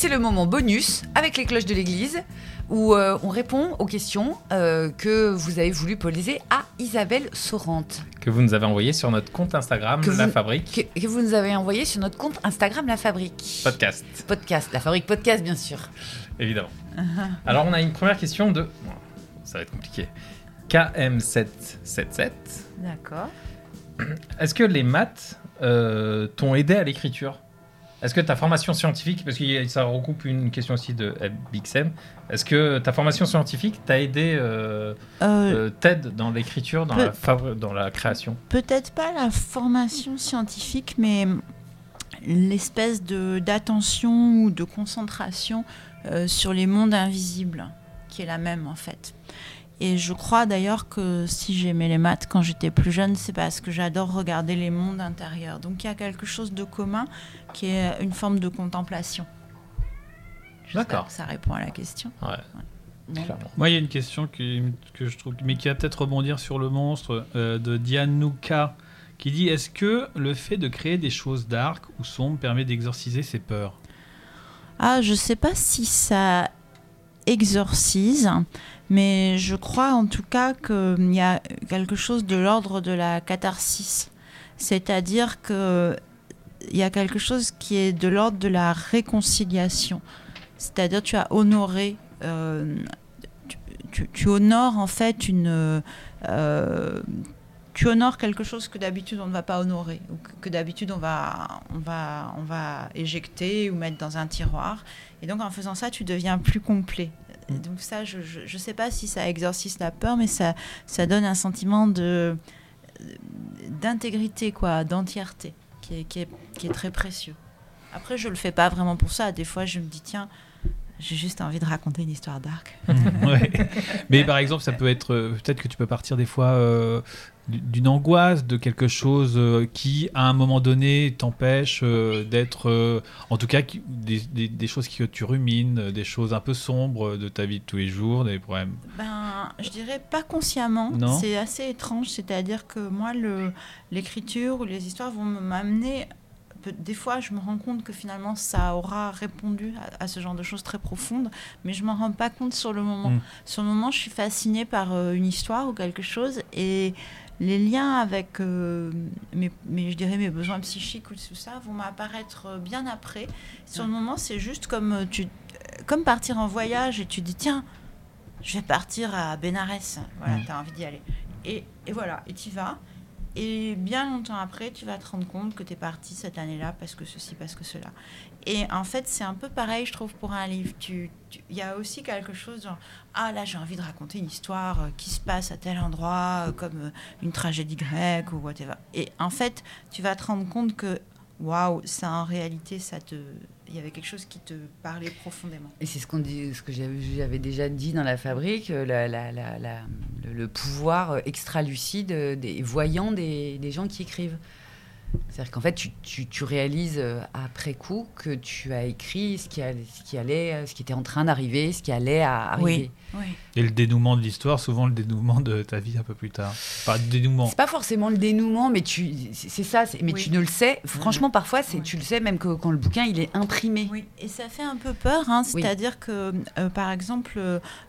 C'est le moment bonus avec les cloches de l'église où euh, on répond aux questions euh, que vous avez voulu poser à Isabelle Sorante. Que vous nous avez envoyé sur notre compte Instagram, Que La vous- Fabrique Que, que vous nous avez envoyé sur notre compte Instagram La Fabrique. Podcast, Podcast, La Fabrique Podcast, bien sûr. évidemment. Alors, on a une première question de. ça va être compliqué. KM777. D'accord. Est-ce que les maths euh, t'ont aidé à l'écriture? Est-ce que ta formation scientifique, parce que ça recoupe une question aussi de Bixem, est-ce que ta formation scientifique t'a aidé, euh, Euh, euh, t'aide dans l'écriture, dans, la favori- dans la création? Peut-être pas la formation scientifique, mais l'espèce de d'attention ou de concentration euh, sur les mondes invisibles, qui est la même en fait. Et je crois d'ailleurs que si j'aimais les maths quand j'étais plus jeune, c'est parce que j'adore regarder les mondes intérieurs. Donc il y a quelque chose de commun qui est une forme de contemplation. D'accord. que Ça répond à la question. Ouais. Moi, il y a une question qui, que je trouve, mais qui va peut-être rebondir sur le monstre euh, de Dianouka, qui dit Est-ce que le fait de créer des choses dark ou sombres permet d'exorciser ses peurs? Ah, je sais pas si ça exorcise, mais je crois en tout cas qu'il y a quelque chose de l'ordre de la catharsis. C'est-à-dire que il y a quelque chose qui est de l'ordre de la réconciliation. C'est-à-dire tu as honoré, euh, tu, honores en fait une... euh, tu honores quelque chose que d'habitude on ne va pas honorer, ou que, que d'habitude on va, on, va, on va éjecter ou mettre dans un tiroir. Et donc en faisant ça, tu deviens plus complet. Et donc ça, je ne sais pas si ça exorcise la peur, mais ça, ça donne un sentiment de d'intégrité, quoi, d'entièreté, qui est, qui, est, qui est très précieux. Après, je le fais pas vraiment pour ça. Des fois, je me dis, tiens, j'ai juste envie de raconter une histoire d'arc. Ouais. Mais par exemple, ça peut être. euh, Peut-être que tu peux partir des fois euh, d'une angoisse, de quelque chose euh, qui, à un moment donné, t'empêche euh, d'être. euh, en tout cas, qui- des, des- des choses que tu rumines, des choses un peu sombres de ta vie de tous les jours, des problèmes. Ben, je dirais pas consciemment. Non. C'est assez étrange. C'est-à-dire que moi, l'écriture ou les histoires vont me- m'amener. Des fois, je me rends compte que finalement, ça aura répondu à, à ce genre de choses très profondes, mais je m'en rends pas compte sur le moment. Mm. Sur le moment, je suis fascinée par euh, une histoire ou quelque chose, et les liens avec euh, mes, mes- je dirais mes besoins psychiques ou tout ça vont m'apparaître euh, bien après. Sur le moment, c'est juste comme tu, comme partir en voyage et tu dis tiens, je vais partir à Bénarès. Voilà, Mm. tu as envie d'y aller. Et, et voilà, et tu vas. Et bien longtemps après, tu vas te rendre compte que tu es parti cette année-là parce que ceci, parce que cela. Et en fait, c'est un peu pareil, je trouve, pour un livre. Il y a aussi quelque chose genre, ah là, j'ai envie de raconter une histoire euh, qui se passe à tel endroit, euh, comme euh, une tragédie grecque ou whatever. Et en fait, tu vas te rendre compte que, waouh, ça en réalité, ça te. Il y avait quelque chose qui te parlait profondément. Et c'est ce, qu'on dit, ce que j'avais déjà dit dans la fabrique, euh, le, pouvoir euh, extra-lucide euh, des voyants des, des gens qui écrivent. C'est-à-dire qu'en fait, tu, tu- tu réalises euh, après coup que tu as écrit ce qui, allait, ce qui, allait, euh, ce qui était en train d'arriver, ce qui allait à arriver. Oui. Et le dénouement de l'histoire, souvent le dénouement de ta vie un peu plus tard. Pas le dénouement. C'est pas forcément le dénouement, mais tu, c'est ça. c'est- Mais Oui. tu ne le sais. Franchement, parfois, c'est, Oui. tu le sais même que quand le bouquin il est imprimé. Oui, et ça fait un peu peur, hein, Oui. c'est-à-dire que, euh, par exemple,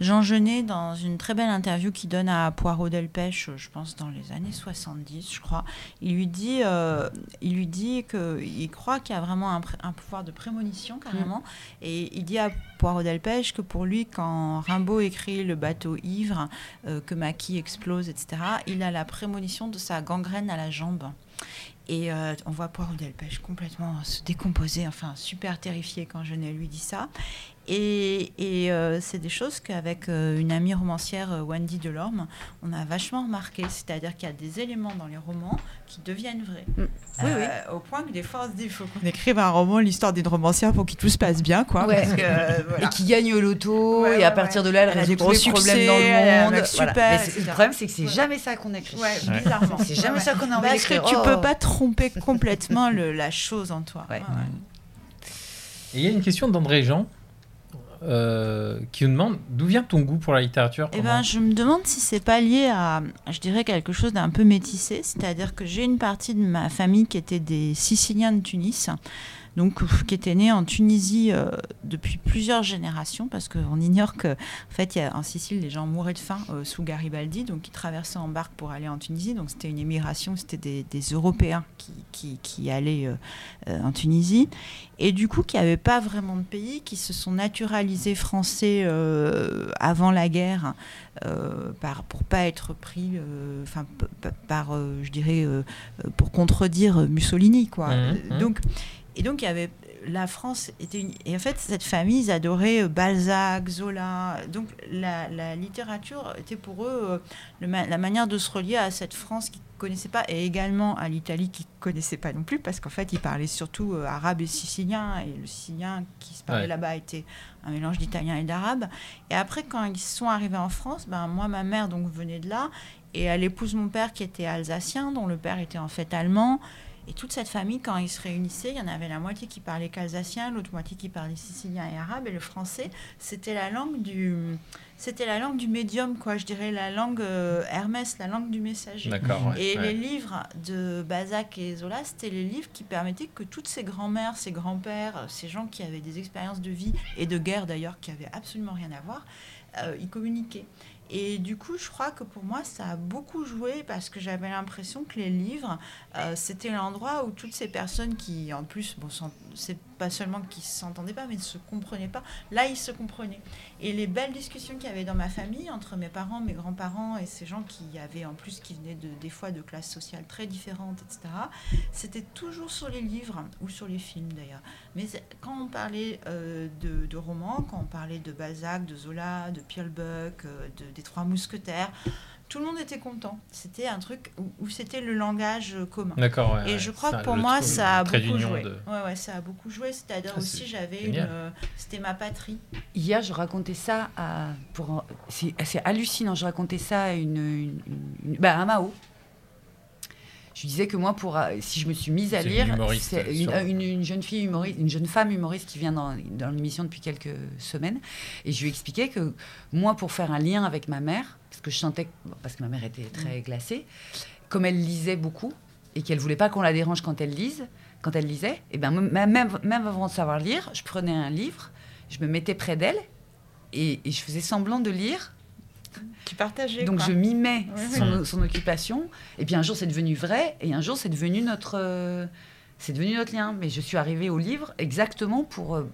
Jean Genet, dans une très belle interview qu'il donne à Poirot Delpech, je pense dans les années 70, je crois, il lui dit, euh, il lui dit qu'il croit qu'il y a vraiment un, pouvoir de prémonition, carrément, et il dit à Poirot Delpech que pour lui, quand Rimbaud écrit Le bateau ivre, euh, que Maquis explose, etc., il a la prémonition de sa gangrène à la jambe. Et euh, on voit Poirot Delpech complètement se décomposer, enfin super terrifié quand Genet lui dit ça. Et, et, euh, c'est des choses qu'avec euh, une amie romancière, euh, Wendy Delorme, on a vachement remarqué. C'est-à-dire qu'il y a des éléments dans les romans qui deviennent vrais. Mm. Oui, Euh, Au point que des fois, on se dit il faut qu'on écrive un roman, l'histoire d'une romancière, pour que tout se passe bien. Quoi, Ouais. parce que, voilà. Et qui gagne au loto, Ouais, et à ouais, partir ouais. de là, elle Elle a résout des tous gros les problèmes dans le monde. Voilà. super, Mais le problème, c'est que c'est Ouais. jamais ça qu'on écrit. Bizarrement. C'est jamais Ouais, ça qu'on a envie Parce que tu Oh. peux pas tromper complètement le- la chose en toi. Ouais. Et il y a une question d'André Jean euh, qui nous demande d'où vient ton goût pour la littérature Eh ben, je me demande si c'est pas lié à, je dirais, quelque chose d'un peu métissé. C'est-à-dire que j'ai une partie de ma famille qui était des Siciliens de Tunis, donc qui était née en Tunisie euh, depuis plusieurs générations, parce qu'on ignore que, en fait, il y a, en Sicile, les gens mouraient de faim euh, sous Garibaldi, donc ils traversaient en barque pour aller en Tunisie. Donc c'était une émigration, c'était des, des Européens qui, qui, qui allaient euh, en Tunisie. Et du coup, qui n'avaient pas vraiment de pays, qui se sont naturalisés français avant la guerre, par, pour pas être pris, enfin, par, je dirais, pour contredire Mussolini, quoi. Euh, mhm. Donc, et donc, il y avait la France était une... et en fait cette famille ils adoraient euh, Balzac, Zola. Donc la, la littérature était pour eux euh, le ma- la manière de se relier à cette France qu'ils connaissaient pas et également à l'Italie qu'ils connaissaient pas non plus parce qu'en fait ils parlaient surtout euh, arabe et sicilien et le sicilien qui se parlait Ouais. là-bas était un mélange d'italien et d'arabe. Et après quand ils sont arrivés en France, ben moi ma mère donc venait de là et elle épouse mon père qui était alsacien dont le père était en fait allemand. Et toute cette famille, quand ils se réunissaient, il y en avait la moitié qui parlait qu'alsacien, l'autre moitié qui parlait sicilien et arabe, et le français, c'était la langue du, c'était la langue du médium, quoi. Je dirais la langue euh, Hermès, la langue du messager. Ouais, Et ouais. les livres de Balzac et Zola, c'était les livres qui permettaient que toutes ces grands-mères, ces grands-pères, ces gens qui avaient des expériences de vie et de guerre d'ailleurs, qui avaient absolument rien à voir, euh, ils communiquaient. Et du coup, je crois que pour moi, ça a beaucoup joué parce que j'avais l'impression que les livres, euh, c'était l'endroit où toutes ces personnes qui, en plus, bon, s'en- c'est pas seulement qu'ils s'entendaient pas, mais ne se comprenaient pas, là, ils se comprenaient. Et les belles discussions qu'il y avait dans ma famille, entre mes parents, mes grands-parents et ces gens qui avaient, en plus, qui venaient de, des fois de classes sociales très différentes, etc., c'était toujours sur les livres ou sur les films d'ailleurs. Mais quand on parlait euh, de, romans, quand on parlait de Balzac, de Zola, de Pierre Buck, euh, de, des Trois Mousquetaires, tout le monde était content. C'était un truc où, où c'était le langage euh, commun. D'accord. ouais, Et ouais, je crois ça, que pour moi, ça a beaucoup joué. de- Ouais, ouais, ça a beaucoup joué. C'est-à-dire Ah, aussi, j'avais une. euh, c'était ma patrie. Hier, je racontais ça à. Pour, c'est, c'est hallucinant. Je racontais ça à une, une- une- bah, à Mao. Je disais que moi, pour, euh, si je me suis mise à lire, c'est une, sûrement. une- une jeune fille humoriste, une jeune femme humoriste qui vient dans, dans l'émission depuis quelques semaines, et je lui expliquais que moi, pour faire un lien avec ma mère, parce que je sentais, parce que ma mère était très glacée, comme elle lisait beaucoup et qu'elle voulait pas qu'on la dérange quand elle lise, quand elle lisait, et ben même, même, même avant de savoir lire, je prenais un livre, je me mettais près d'elle et, et je faisais semblant de lire. Tu partageais. Donc quoi. je mimais Ouais, son, son occupation. Et puis un jour c'est devenu vrai et un jour c'est devenu notre, euh, c'est devenu notre lien. Mais je suis arrivée au livre exactement pour euh,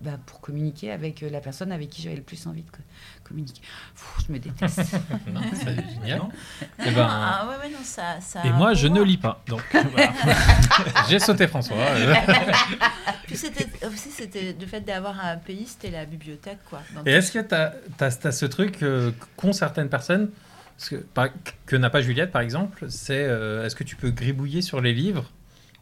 bah, pour communiquer avec euh, la personne avec qui j'avais le plus envie de co- communiquer. Je me déteste. Non, c'est génial. Eh ben, Ah ouais, ouais, non, ça, ça a Et moi, je ne lis pas. Donc, voilà. j'ai sauté François. Puis c'était aussi c'était le fait d'avoir un pays, c'était la bibliothèque quoi. Et est-ce que tu as, ce truc euh, qu'ont certaines personnes, parce que, par- que n'a pas Juliette par exemple, c'est euh, est-ce que tu peux gribouiller sur les livres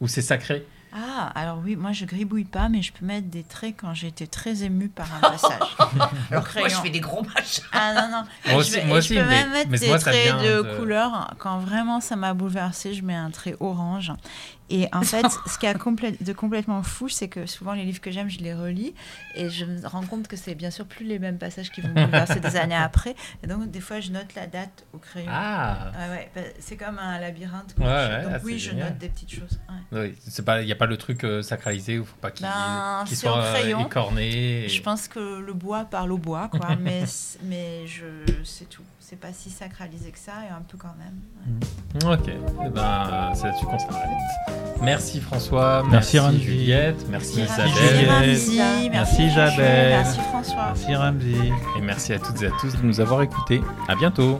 ou c'est sacré? Ah, alors oui, moi je gribouille pas, mais je peux mettre des traits quand j'ai été très émue par un passage. Alors moi, je fais des gros machins. Ah non, non. Moi aussi- je, vais- moi et aussi, je peux mais- même mettre mais des moi, traits de, de- couleur. Quand vraiment ça m'a bouleversée, je mets un trait orange. Et en fait, ce qui a de complètement fou, c'est que souvent les livres que j'aime, je les relis. Et je me rends compte que c'est bien sûr plus les mêmes passages qui vont me bouleverser des années après. Et donc, des fois, je note la date au crayon. Ah Ouais, ouais, bah, c'est comme un labyrinthe. Ouais, Je- ouais, donc ah, oui, je génial. note des petites choses. il n'y a pas le truc euh, sacralisé où il faut pas qu'il Ben, c'est soit euh, crayon. écorné. et- Je pense que le bois parle au bois, quoi. mais mais je, c'est tout. C'est pas si sacralisé que ça, et un peu quand même. ouais. Ok, eh ben, c'est là-dessus qu'on s'arrête. Merci François, Merci, merci, Ramzi. Juliette, merci, Merci, Isabelle. Ramzi, Merci, merci Isabelle. Merci François. Merci Ramzi. et merci à toutes et à tous de nous avoir écoutés. À bientôt.